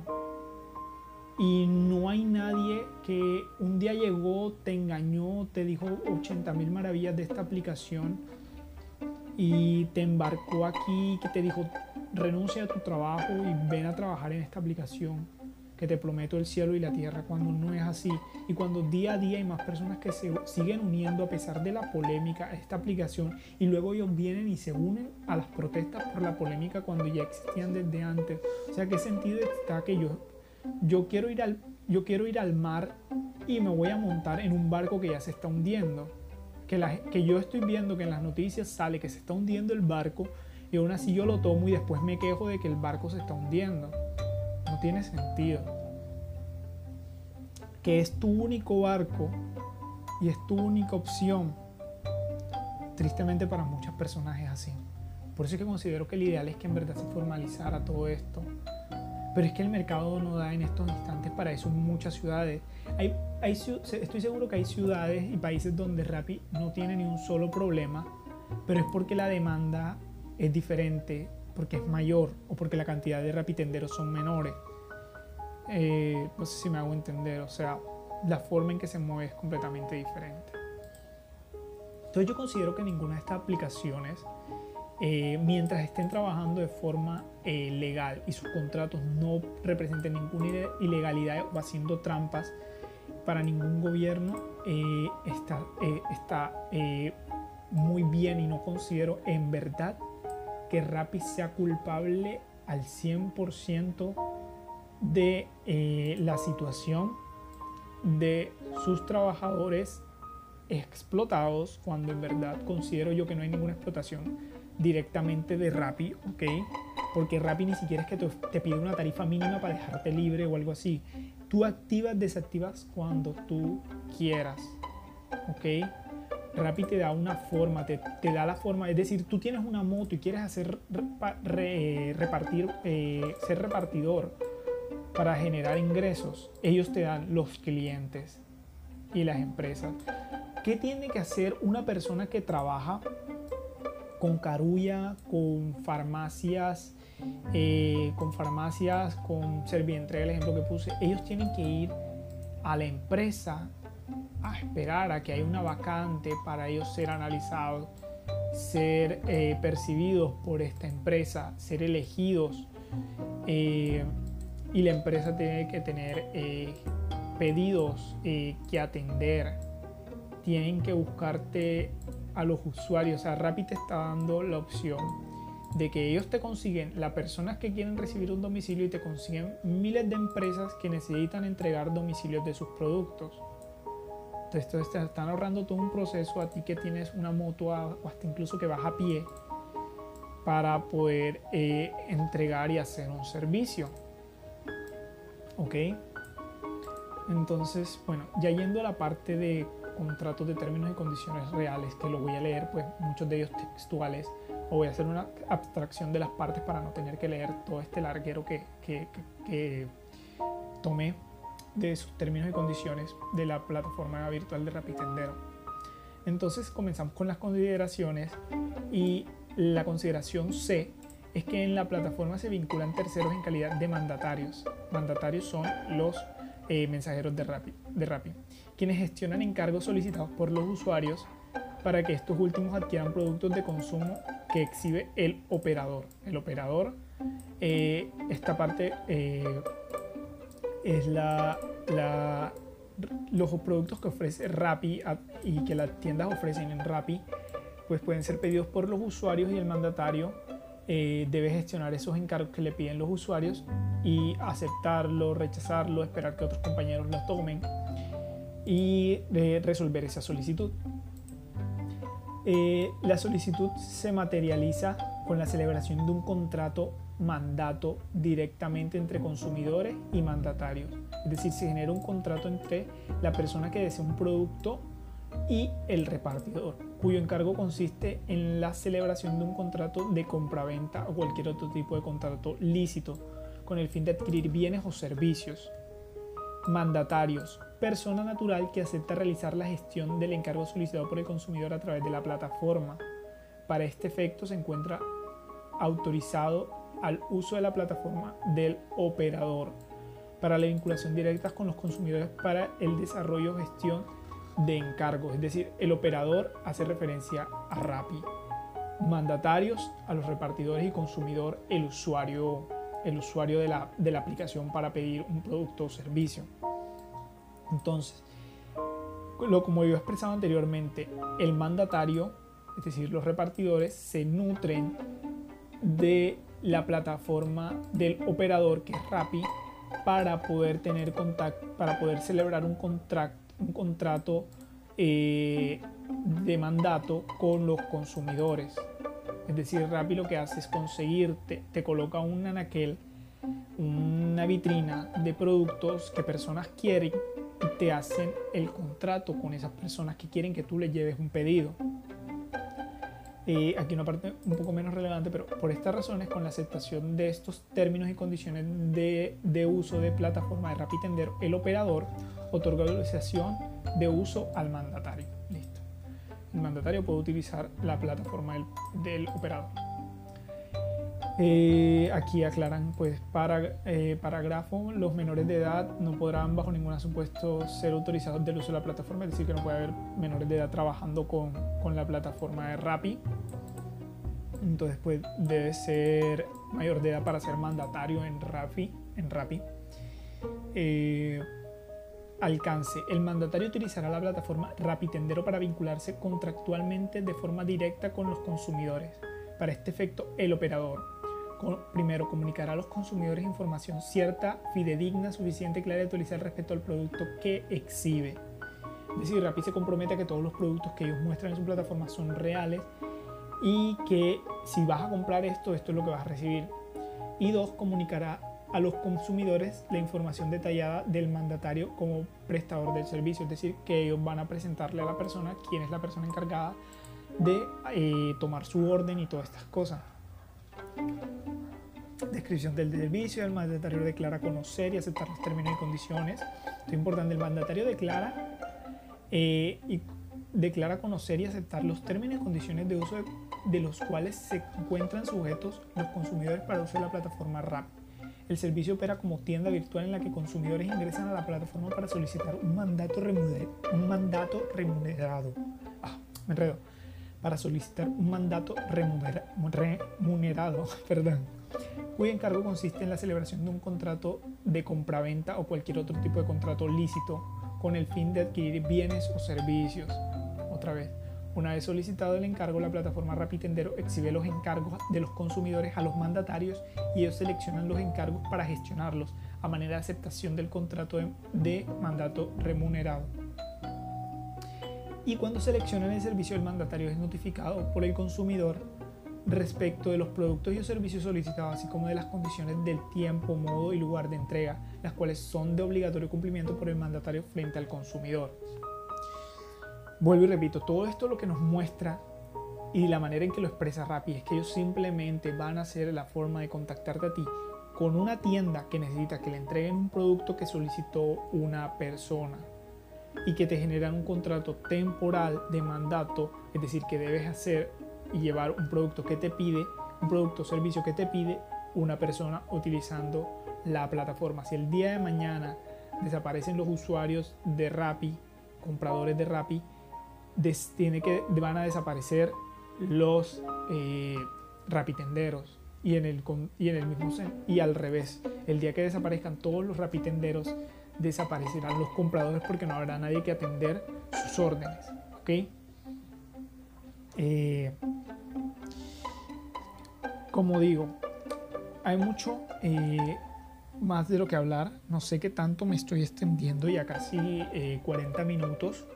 Y no hay nadie que un día llegó, te engañó, te dijo 80 mil maravillas de esta aplicación y te embarcó aquí, que te dijo renuncia a tu trabajo y ven a trabajar en esta aplicación que te prometo el cielo y la tierra cuando no es así y cuando día a día hay más personas que se siguen uniendo a pesar de la polémica a esta aplicación y luego ellos vienen y se unen a las protestas por la polémica cuando ya existían desde antes. O sea, ¿qué sentido está que yo yo quiero ir al, yo quiero ir al mar y me voy a montar en un barco que ya se está hundiendo. Que, la, que yo estoy viendo que en las noticias sale que se está hundiendo el barco y aún así yo lo tomo y después me quejo de que el barco se está hundiendo. Tiene sentido. Que es tu único barco y es tu única opción. Tristemente para muchas personas es así. Por eso es que considero que el ideal es que en verdad se formalizara todo esto pero es que el mercado no da en estos instantes para eso en muchas ciudades. Hay, estoy seguro que hay ciudades y países donde Rappi no tiene ni un solo problema, pero es porque la demanda es diferente, porque es mayor o porque la cantidad de rapitenderos son menores. Eh, no sé si me hago entender, o sea, la forma en que se mueve es completamente diferente. Entonces yo considero que ninguna de estas aplicaciones eh, mientras estén trabajando de forma eh, legal y sus contratos no representen ninguna ilegalidad o haciendo trampas para ningún gobierno, eh, está, está muy bien y no considero en verdad que Rappi sea culpable al 100% de la situación de sus trabajadores explotados cuando en verdad considero yo que no hay ninguna explotación directamente de Rappi, ¿ok? Porque Rappi ni siquiera es que te, pide una tarifa mínima para dejarte libre o algo así. Tú activas, desactivas cuando tú quieras, ¿ok? Rappi te da una forma, te, da la forma, es decir, tú tienes una moto y quieres hacer repartir, eh, ser repartidor para generar ingresos, ellos te dan los clientes y las empresas. ¿Qué tiene que hacer una persona que trabaja con Carulla, con farmacias, eh, con farmacias, con Servientre, el ejemplo que puse, ellos tienen que ir a la empresa a esperar a que haya una vacante para ellos ser analizados, ser eh, percibidos por esta empresa, ser elegidos. Eh, y la empresa tiene que tener pedidos que atender. Tienen que buscarte a los usuarios. O sea, Rappi te está dando la opción de que ellos te consiguen las personas que quieren recibir un domicilio y te consiguen miles de empresas que necesitan entregar domicilios de sus productos. Entonces te están ahorrando todo un proceso a ti que tienes una moto o hasta incluso que vas a pie para poder eh, entregar y hacer un servicio. ¿Ok? Entonces, bueno, ya yendo a la parte de contratos de términos y condiciones reales, que lo voy a leer, pues muchos de ellos textuales, o voy a hacer una abstracción de las partes para no tener que leer todo este larguero que, que, tomé de sus términos y condiciones de la plataforma virtual de Rapitendero. Entonces comenzamos con las consideraciones y la consideración C es que en la plataforma se vinculan terceros en calidad de mandatarios. Mandatarios son los eh, mensajeros de Rappi, de Rappi quienes gestionan encargos solicitados por los usuarios para que estos últimos adquieran productos de consumo que exhibe el operador. El operador, eh, esta parte eh, es la, los productos que ofrece Rappi y que las tiendas ofrecen en Rappi, pues pueden ser pedidos por los usuarios y el mandatario eh, debe gestionar esos encargos que le piden los usuarios y aceptarlo, rechazarlo, esperar que otros compañeros los tomen y resolver esa solicitud. Eh, la solicitud se materializa con la celebración de un contrato mandato directamente entre consumidores y mandatarios. Es decir, se genera un contrato entre la persona que desea un producto y el repartidor, cuyo encargo consiste en la celebración de un contrato de compraventa o cualquier otro tipo de contrato lícito con el fin de adquirir bienes o servicios Mandatarios. Persona natural que acepta realizar la gestión del encargo solicitado por el consumidor a través de la plataforma. Para este efecto se encuentra autorizado al uso de la plataforma del operador para la vinculación directa con los consumidores para el desarrollo gestión de encargos. Es decir, el operador hace referencia a Rappi. Mandatarios a los repartidores y consumidor, el usuario, el usuario de, la, de la aplicación para pedir un producto o servicio. Entonces, lo como yo he expresado anteriormente, el mandatario, es decir, los repartidores, se nutren de la plataforma del operador que es Rappi para poder tener contacto, para poder celebrar un, un contrato eh, de mandato con los consumidores. Es decir, Rappi lo que hace es conseguirte, te coloca un anaquel, una vitrina de productos que personas quieren y te hacen el contrato con esas personas que quieren que tú les lleves un pedido. Aquí una parte un poco menos relevante, pero por estas razones, con la aceptación de estos términos y condiciones de, uso de plataforma de Rapitender, el operador otorga autorización de uso al mandatario. Listo. El mandatario puede utilizar la plataforma del operador. Eh, aquí aclaran, pues, para, eh, parágrafo, los menores de edad no podrán bajo ningún supuesto ser autorizados del uso de la plataforma, es decir, que no puede haber menores de edad trabajando con, con la plataforma de Rappi. Entonces, pues, debe ser mayor de edad para ser mandatario en Rappi. En Rappi. Eh, alcance. El mandatario utilizará la plataforma Rappi Tendero para vincularse contractualmente de forma directa con los consumidores. Para este efecto, el operador primero, comunicará a los consumidores información cierta, fidedigna, suficiente clara y actualizar respecto al producto que exhibe. Es decir, Rappi se compromete a que todos los productos que ellos muestran en su plataforma son reales y que si vas a comprar esto, esto es lo que vas a recibir. Y dos, comunicará a los consumidores la información detallada del mandatario como prestador del servicio, es decir, que ellos van a presentarle a la persona quién es la persona encargada de eh, tomar su orden y todas estas cosas. Descripción del servicio, el mandatario declara conocer y aceptar los términos y condiciones. Esto es importante, el mandatario declara, eh, y declara conocer y aceptar los términos y condiciones de uso de, los cuales se encuentran sujetos los consumidores para uso de la plataforma RAP. El servicio opera como tienda virtual en la que consumidores ingresan a la plataforma para solicitar un mandato, remunerado. Un mandato remunerado. Ah, me enredo para solicitar un mandato remunerado, perdón, cuyo encargo consiste en la celebración de un contrato de compraventa o cualquier otro tipo de contrato lícito con el fin de adquirir bienes o servicios. Otra vez, una vez solicitado el encargo, la plataforma Rapitendero exhibe los encargos de los consumidores a los mandatarios y ellos seleccionan los encargos para gestionarlos a manera de aceptación del contrato de mandato remunerado y cuando seleccionan el servicio el mandatario es notificado por el consumidor respecto de los productos y servicios solicitados, así como de las condiciones del tiempo, modo y lugar de entrega, las cuales son de obligatorio cumplimiento por el mandatario frente al consumidor. Vuelvo y repito, todo esto lo que nos muestra y la manera en que lo expresa Rappi es que ellos simplemente van a hacer la forma de contactarte a ti con una tienda que necesita que le entreguen un producto que solicitó una persona y que te generan un contrato temporal de mandato, es decir, que debes hacer y llevar un producto que te pide, un producto o servicio que te pide una persona utilizando la plataforma. Si el día de mañana desaparecen los usuarios de Rappi, compradores de Rappi, tiene que, van a desaparecer los eh, rapitenderos y en el, y en el mismo y al revés. El día que desaparezcan todos los rapitenderos, desaparecerán los compradores porque no habrá nadie que atender sus órdenes. ¿ok? Eh, como digo, hay mucho eh, más de lo que hablar. No sé qué tanto me estoy extendiendo, ya casi 40 eh, minutos.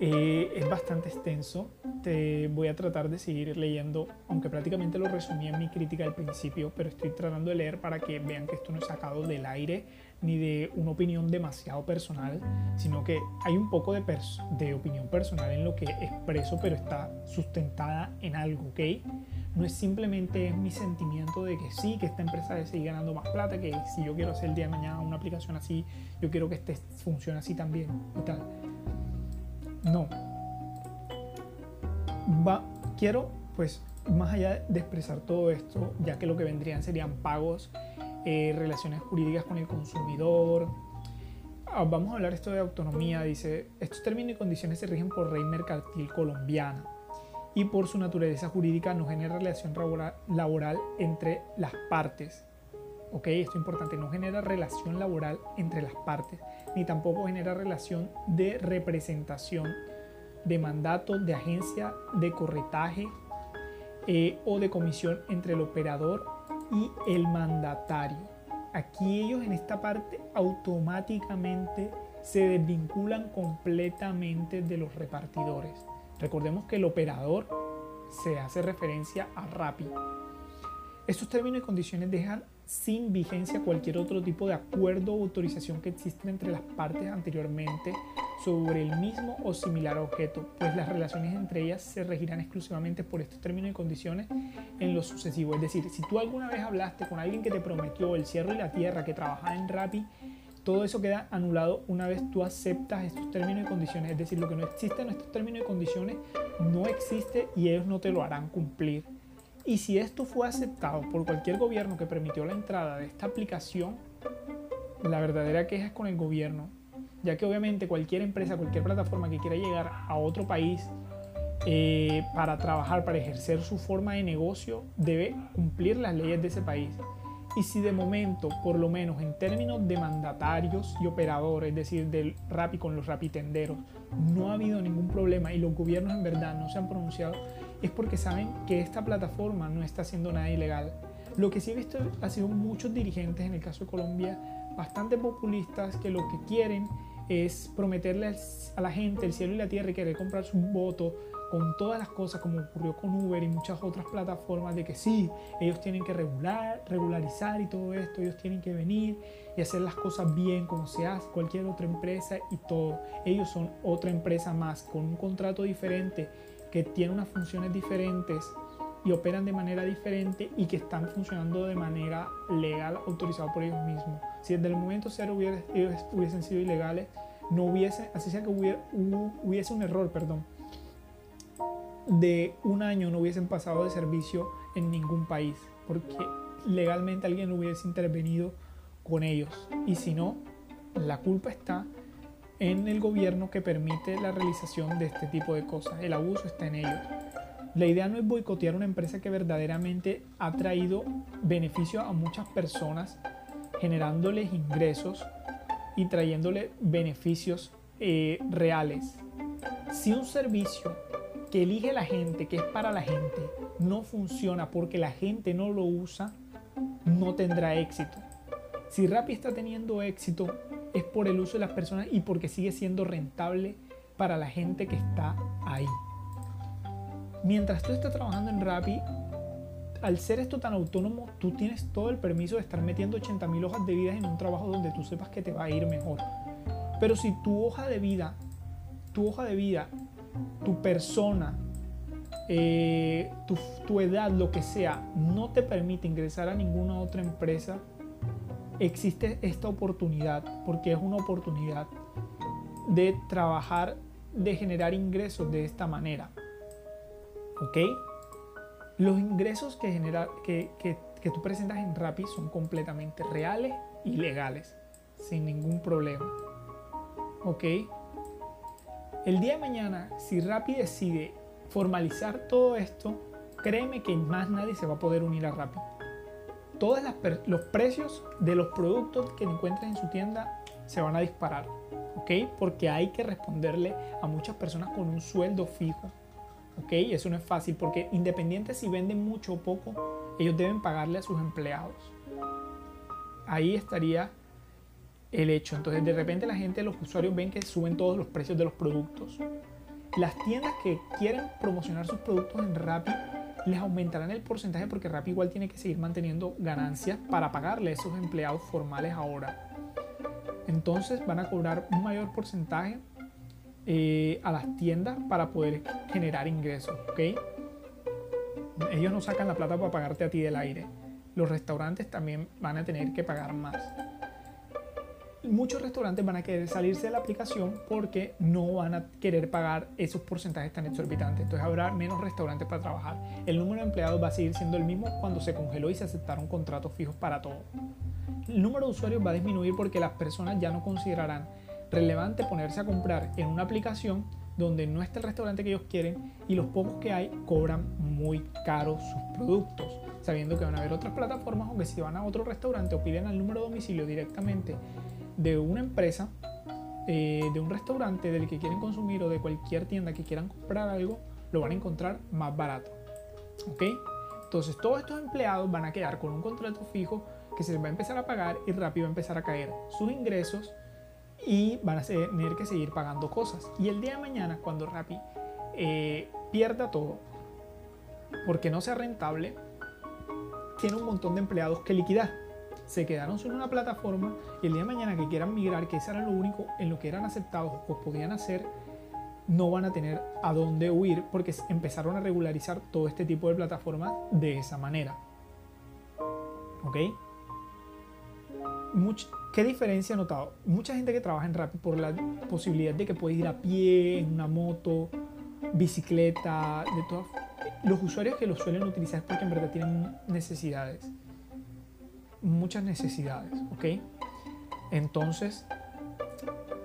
Eh, es bastante extenso. Te voy a tratar de seguir leyendo, aunque prácticamente lo resumí en mi crítica al principio, pero estoy tratando de leer para que vean que esto no es sacado del aire ni de una opinión demasiado personal, sino que hay un poco de, de opinión personal en lo que expreso, pero está sustentada en algo, ¿ok? No es simplemente mi sentimiento de que sí, que esta empresa debe seguir ganando más plata, que si yo quiero hacer el día de mañana una aplicación así, yo quiero que este funcione así también y tal. No. Va, quiero, pues, más allá de expresar todo esto, ya que lo que vendrían serían pagos, eh, relaciones jurídicas con el consumidor. Ah, vamos a hablar esto de autonomía. Dice, estos términos y condiciones se rigen por ley mercantil colombiana y por su naturaleza jurídica no genera relación laboral entre las partes. Ok, esto es importante, no genera relación laboral entre las partes, ni tampoco genera relación de representación, de mandato, de agencia, de corretaje eh, o de comisión entre el operador y el mandatario. Aquí ellos en esta parte automáticamente se desvinculan completamente de los repartidores. Recordemos que el operador se hace referencia a Rappi. Estos términos y condiciones dejan sin vigencia cualquier otro tipo de acuerdo o autorización que exista entre las partes anteriormente sobre el mismo o similar objeto, pues las relaciones entre ellas se regirán exclusivamente por estos términos y condiciones en lo sucesivo. Es decir, si tú alguna vez hablaste con alguien que te prometió el cielo y la tierra, que trabajaba en Rappi, todo eso queda anulado una vez tú aceptas estos términos y condiciones. Es decir, lo que no existe en estos términos y condiciones no existe y ellos no te lo harán cumplir. Y si esto fue aceptado por cualquier gobierno que permitió la entrada de esta aplicación, la verdadera queja es con el gobierno, ya que obviamente cualquier empresa, cualquier plataforma que quiera llegar a otro país eh, para trabajar, para ejercer su forma de negocio, debe cumplir las leyes de ese país. Y si de momento, por lo menos en términos de mandatarios y operadores, es decir, del Rappi con los rapitenderos, no ha habido ningún problema y los gobiernos en verdad no se han pronunciado, es porque saben que esta plataforma no está haciendo nada ilegal. Lo que sí he visto ha sido muchos dirigentes, en el caso de Colombia, bastante populistas que lo que quieren es prometerle a la gente el cielo y la tierra y querer comprar su voto con todas las cosas como ocurrió con Uber y muchas otras plataformas de que sí, ellos tienen que regular, regularizar y todo esto, ellos tienen que venir y hacer las cosas bien como se hace cualquier otra empresa y todo. Ellos son otra empresa más con un contrato diferente que tiene unas funciones diferentes y operan de manera diferente y que están funcionando de manera legal autorizada por ellos mismos. Si desde el momento cero ellos hubiesen sido ilegales, no hubiese, así sea que hubiera, hubiese un error, perdón, de un año no hubiesen pasado de servicio en ningún país, porque legalmente alguien hubiese intervenido con ellos. Y si no, la culpa está en el gobierno que permite la realización de este tipo de cosas. El abuso está en ellos. La idea no es boicotear una empresa que verdaderamente ha traído beneficio a muchas personas, generándoles ingresos y trayéndole beneficios eh, reales. Si un servicio que elige la gente, que es para la gente, no funciona porque la gente no lo usa, no tendrá éxito. Si Rappi está teniendo éxito es por el uso de las personas y porque sigue siendo rentable para la gente que está ahí. Mientras tú estás trabajando en Rappi, al ser esto tan autónomo, tú tienes todo el permiso de estar metiendo 80.000 hojas de vida en un trabajo donde tú sepas que te va a ir mejor. Pero si tu hoja de vida, tu hoja de vida tu persona, eh, tu, edad, lo que sea, no te permite ingresar a ninguna otra empresa, existe esta oportunidad, porque es una oportunidad de trabajar, de generar ingresos de esta manera. ¿Ok? Los ingresos que, genera, que, que, que tú presentas en Rappi son completamente reales y legales, sin ningún problema. ¿Ok? El día de mañana, si Rappi decide formalizar todo esto, créeme que más nadie se va a poder unir a Rappi. Todos los precios de los productos que encuentres en su tienda se van a disparar, ¿ok? Porque hay que responderle a muchas personas con un sueldo fijo, ¿ok? Eso no es fácil porque independiente si venden mucho o poco, ellos deben pagarle a sus empleados. Ahí estaría el hecho. Entonces de repente la gente, los usuarios ven que suben todos los precios de los productos. Las tiendas que quieren promocionar sus productos en Rappi les aumentarán el porcentaje porque Rappi igual tiene que seguir manteniendo ganancias para pagarle a esos empleados formales ahora. Entonces van a cobrar un mayor porcentaje eh, a las tiendas para poder generar ingresos, ¿ok? Ellos no sacan la plata para pagarte a ti del aire. Los restaurantes también van a tener que pagar más muchos restaurantes van a querer salirse de la aplicación porque no van a querer pagar esos porcentajes tan exorbitantes. Entonces habrá menos restaurantes para trabajar. El número de empleados va a seguir siendo el mismo cuando se congeló y se aceptaron contratos fijos para todo. El número de usuarios va a disminuir porque las personas ya no considerarán relevante ponerse a comprar en una aplicación donde no está el restaurante que ellos quieren y los pocos que hay cobran muy caros sus productos, sabiendo que van a haber otras plataformas o que si van a otro restaurante o piden al número de domicilio directamente de una empresa, eh, de un restaurante del que quieren consumir o de cualquier tienda que quieran comprar algo, lo van a encontrar más barato. ¿Ok? Entonces todos estos empleados van a quedar con un contrato fijo que se les va a empezar a pagar y rápido va a empezar a caer sus ingresos y van a tener que seguir pagando cosas. Y el día de mañana, cuando Rappi eh, pierda todo, porque no sea rentable, tiene un montón de empleados que liquidar se quedaron en una plataforma y el día de mañana que quieran migrar, que ese era lo único en lo que eran aceptados o podían hacer, no van a tener a dónde huir porque empezaron a regularizar todo este tipo de plataformas de esa manera. ¿Ok? ¿Qué diferencia he notado? Mucha gente que trabaja en Rappi por la posibilidad de que puede ir a pie, en una moto, bicicleta, de todas los usuarios que lo suelen utilizar es porque en verdad tienen necesidades muchas necesidades, ¿ok? Entonces,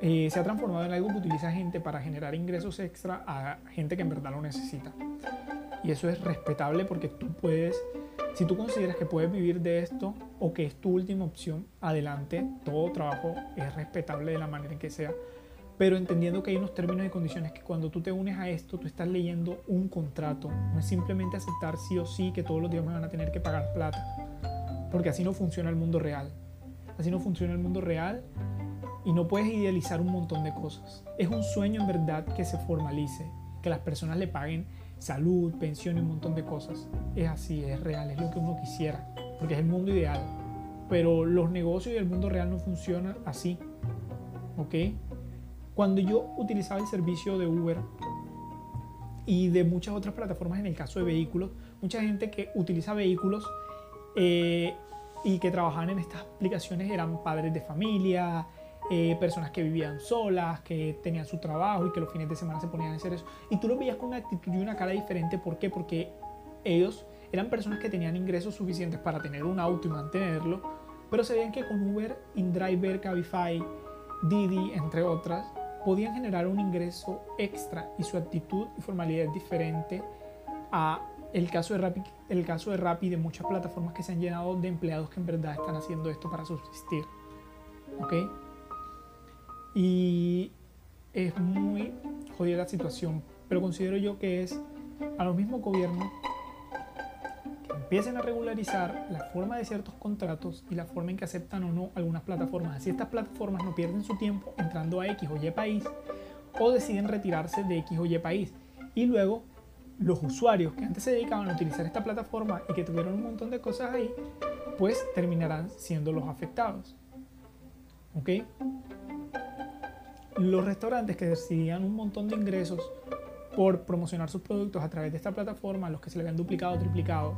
eh, se ha transformado en algo que utiliza gente para generar ingresos extra a gente que en verdad lo necesita. Y eso es respetable porque tú puedes, si tú consideras que puedes vivir de esto o que es tu última opción, adelante, todo trabajo es respetable de la manera en que sea, pero entendiendo que hay unos términos y condiciones que cuando tú te unes a esto, tú estás leyendo un contrato, no es simplemente aceptar sí o sí que todos los días me van a tener que pagar plata porque así no funciona el mundo real. Así no funciona el mundo real y no puedes idealizar un montón de cosas. Es un sueño en verdad que se formalice, que las personas le paguen salud, pensión y un montón de cosas. Es así, es real, es lo que uno quisiera, porque es el mundo ideal. Pero los negocios y el mundo real no funcionan así. ¿Ok? Cuando yo utilizaba el servicio de Uber y de muchas otras plataformas en el caso de vehículos, mucha gente que utiliza vehículos eh, y que trabajaban en estas aplicaciones eran padres de familia, eh, personas que vivían solas, que tenían su trabajo y que los fines de semana se ponían a hacer eso. Y tú los veías con una actitud y una cara diferente. ¿Por qué? Porque ellos eran personas que tenían ingresos suficientes para tener un auto y mantenerlo, pero se veían que con Uber, InDriver, Cabify, Didi, entre otras, podían generar un ingreso extra y su actitud y formalidad es diferente a el caso de Rappi, el caso de Rappi de muchas plataformas que se han llenado de empleados que en verdad están haciendo esto para subsistir. ¿Ok? Y es muy jodida la situación, pero considero yo que es a los mismos gobiernos que empiecen a regularizar la forma de ciertos contratos y la forma en que aceptan o no algunas plataformas. Así estas plataformas no pierden su tiempo entrando a X o Y país o deciden retirarse de X o Y país y luego los usuarios que antes se dedicaban a utilizar esta plataforma y que tuvieron un montón de cosas ahí, pues terminarán siendo los afectados. ¿Ok? Los restaurantes que recibían un montón de ingresos por promocionar sus productos a través de esta plataforma, los que se le habían duplicado triplicado,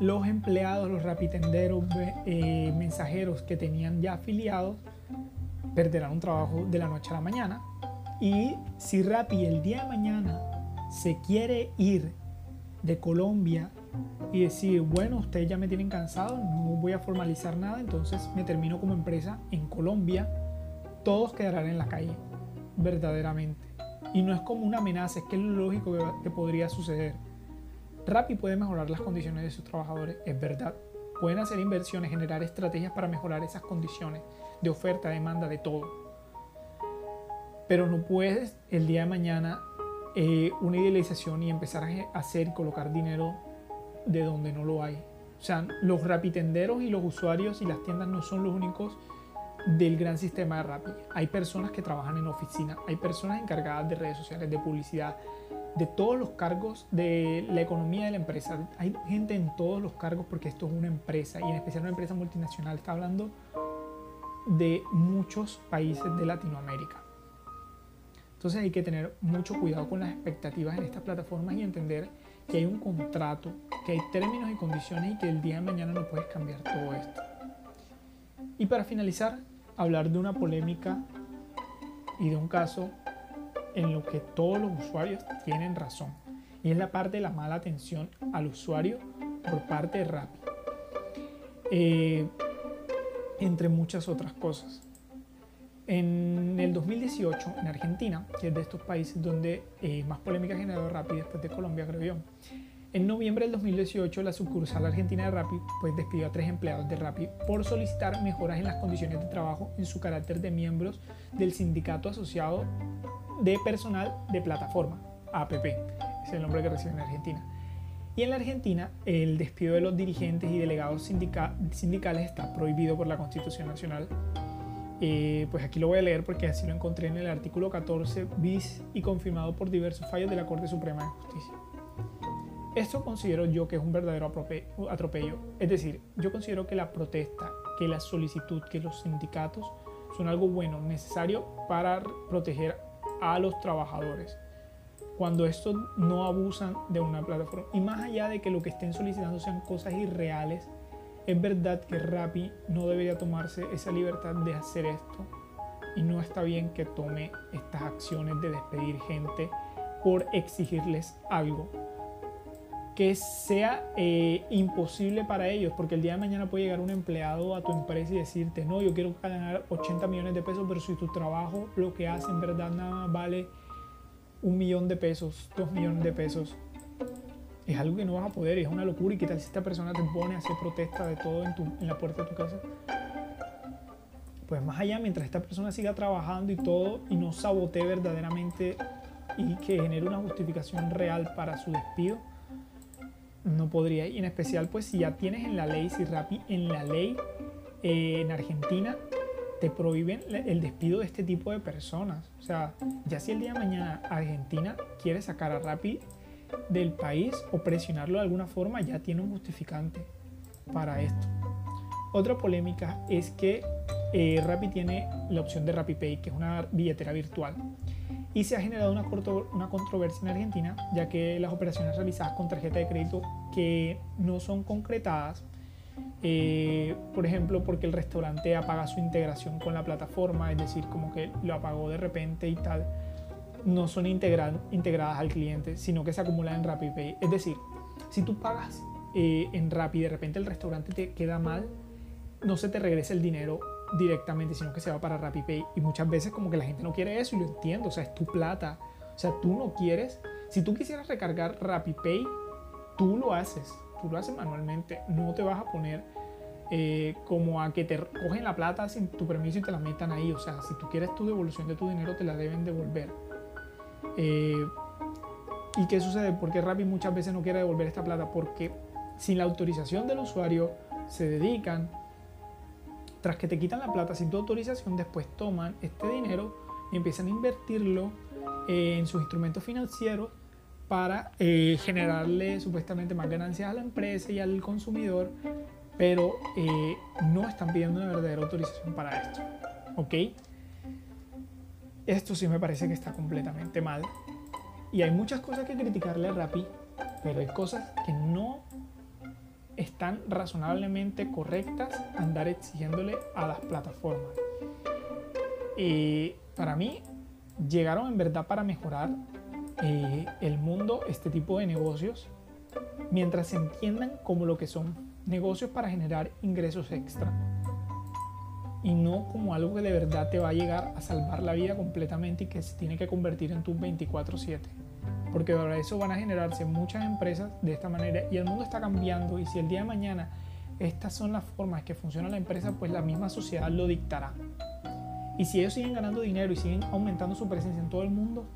los empleados, los rapitenderos, eh, mensajeros que tenían ya afiliados, perderán un trabajo de la noche a la mañana. Y si Rappi el día de mañana se quiere ir de Colombia y decir, bueno, ustedes ya me tienen cansado, no voy a formalizar nada, entonces me termino como empresa en Colombia, todos quedarán en la calle, verdaderamente. Y no es como una amenaza, es que es lo lógico que, podría suceder. Rappi puede mejorar las condiciones de sus trabajadores, es verdad. Pueden hacer inversiones, generar estrategias para mejorar esas condiciones de oferta, demanda, de todo. Pero no puedes el día de mañana eh, una idealización y empezar a hacer colocar dinero de donde no lo hay. O sea, los rapitenderos y los usuarios y las tiendas no son los únicos del gran sistema de Rappi. Hay personas que trabajan en oficina, hay personas encargadas de redes sociales, de publicidad, de todos los cargos de la economía de la empresa. Hay gente en todos los cargos porque esto es una empresa y en especial una empresa multinacional. Está hablando de muchos países de Latinoamérica. Entonces hay que tener mucho cuidado con las expectativas en estas plataformas y entender que hay un contrato, que hay términos y condiciones y que el día de mañana no puedes cambiar todo esto. Y para finalizar, hablar de una polémica y de un caso en lo que todos los usuarios tienen razón. Y es la parte de la mala atención al usuario por parte de Rappi. Eh, entre muchas otras cosas. En el 2018, en Argentina, que es de estos países donde eh, más polémica ha generado Rappi después de Colombia, creo yo, en noviembre del 2018, la sucursal argentina de Rappi pues, despidió a tres empleados de Rappi por solicitar mejoras en las condiciones de trabajo en su carácter de miembros del sindicato asociado de personal de plataforma, APP, es el nombre que reciben en Argentina. Y en la Argentina, el despido de los dirigentes y delegados sindicales está prohibido por la Constitución Nacional. Eh, pues aquí lo voy a leer porque así lo encontré en el artículo 14 bis y confirmado por diversos fallos de la Corte Suprema de Justicia. Esto considero yo que es un verdadero atropello. Es decir, yo considero que la protesta, que la solicitud, que los sindicatos son algo bueno, necesario para proteger a los trabajadores. Cuando estos no abusan de una plataforma. Y más allá de que lo que estén solicitando sean cosas irreales, es verdad que Rappi no debería tomarse esa libertad de hacer esto. Y no está bien que tome estas acciones de despedir gente por exigirles algo que sea eh, imposible para ellos, porque el día de mañana puede llegar un empleado a tu empresa y decirte, no, yo quiero ganar 80 millones de pesos, pero si tu trabajo lo que hace en verdad nada más vale un millón de pesos, dos millones de pesos, es algo que no vas a poder, es una locura. ¿Y qué tal si esta persona te pone a hacer protesta de todo en, tu, en la puerta de tu casa? Pues más allá, mientras esta persona siga trabajando y todo y no sabotee verdaderamente y que genere una justificación real para su despido, no podría. Y en especial, pues si ya tienes en la ley, si Rappi en la ley eh, en Argentina te prohíben el despido de este tipo de personas. O sea, ya si el día de mañana Argentina quiere sacar a Rappi del país o presionarlo de alguna forma, ya tiene un justificante para esto. Otra polémica es que eh, Rappi tiene la opción de RappiPay, que es una billetera virtual y se ha generado una, una controversia en Argentina, ya que las operaciones realizadas con tarjeta de crédito que no son concretadas, eh, por ejemplo, porque el restaurante apaga su integración con la plataforma, es decir, como que lo apagó de repente y tal, no son integradas al cliente, sino que se acumulan en RappiPay. Es decir, si tú pagas eh, en Rappi y de repente el restaurante te queda mal, no se te regresa el dinero directamente, sino que se va para RappiPay. Y muchas veces como que la gente no quiere eso y lo entiendo, o sea, es tu plata. O sea, tú no quieres, si tú quisieras recargar RappiPay, tú lo haces, tú lo haces manualmente, no te vas a poner eh, como a que te cogen la plata sin tu permiso y te la metan ahí. O sea, si tú quieres tu devolución de tu dinero, te la deben devolver. Eh, ¿Y qué sucede? Porque Rappi muchas veces no quiere devolver esta plata porque sin la autorización del usuario se dedican tras que te quitan la plata sin tu autorización, después toman este dinero y empiezan a invertirlo en sus instrumentos financieros para eh, generarle supuestamente más ganancias a la empresa y al consumidor, pero eh, no están pidiendo una verdadera autorización para esto. ¿Ok? Esto sí me parece que está completamente mal. Y hay muchas cosas que criticarle a Rappi, pero hay cosas que no están razonablemente correctas andar exigiéndole a las plataformas. Y para mí llegaron en verdad para mejorar eh, el mundo, este tipo de negocios, mientras se entiendan como lo que son negocios para generar ingresos extra y no como algo que de verdad te va a llegar a salvar la vida completamente y que se tiene que convertir en tu 24/7 porque para eso van a generarse muchas empresas de esta manera y el mundo está cambiando y si el día de mañana estas son las formas que funciona la empresa, pues la misma sociedad lo dictará. Y si ellos siguen ganando dinero y siguen aumentando su presencia en todo el mundo,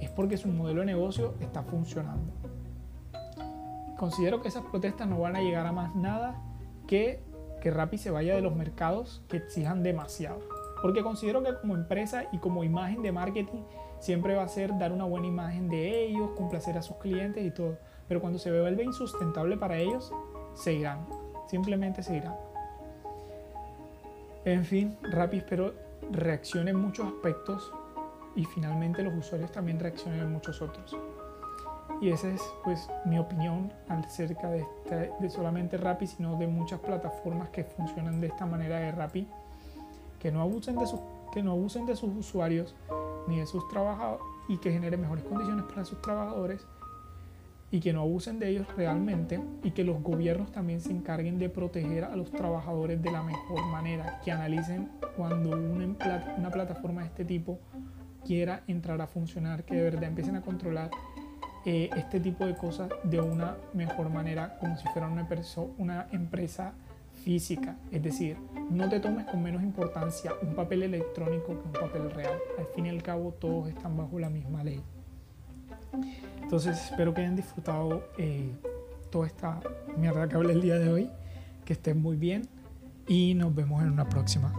es porque su modelo de negocio está funcionando. Considero que esas protestas no van a llegar a más nada que que Rappi se vaya de los mercados que exijan demasiado. Porque considero que como empresa y como imagen de marketing siempre va a ser dar una buena imagen de ellos, complacer a sus clientes y todo. Pero cuando se vuelve insustentable para ellos, se irán. Simplemente se irán. En fin, Rappi espero reaccione en muchos aspectos y finalmente los usuarios también reaccionen en muchos otros. Y esa es pues mi opinión acerca de, de solamente Rappi, sino de muchas plataformas que funcionan de esta manera de Rappi, que no abusen de sus, que no abusen de sus usuarios ni de sus trabajadores y que generen mejores condiciones para sus trabajadores y que no abusen de ellos realmente y que los gobiernos también se encarguen de proteger a los trabajadores de la mejor manera, que analicen cuando una, una plataforma de este tipo quiera entrar a funcionar, que de verdad empiecen a controlar eh, este tipo de cosas de una mejor manera, como si fuera una, una empresa física. Es decir, no te tomes con menos importancia un papel electrónico que un papel real. Al fin y al cabo, todos están bajo la misma ley. Entonces, espero que hayan disfrutado eh, toda esta mierda que hablé el día de hoy. Que estén muy bien y nos vemos en una próxima.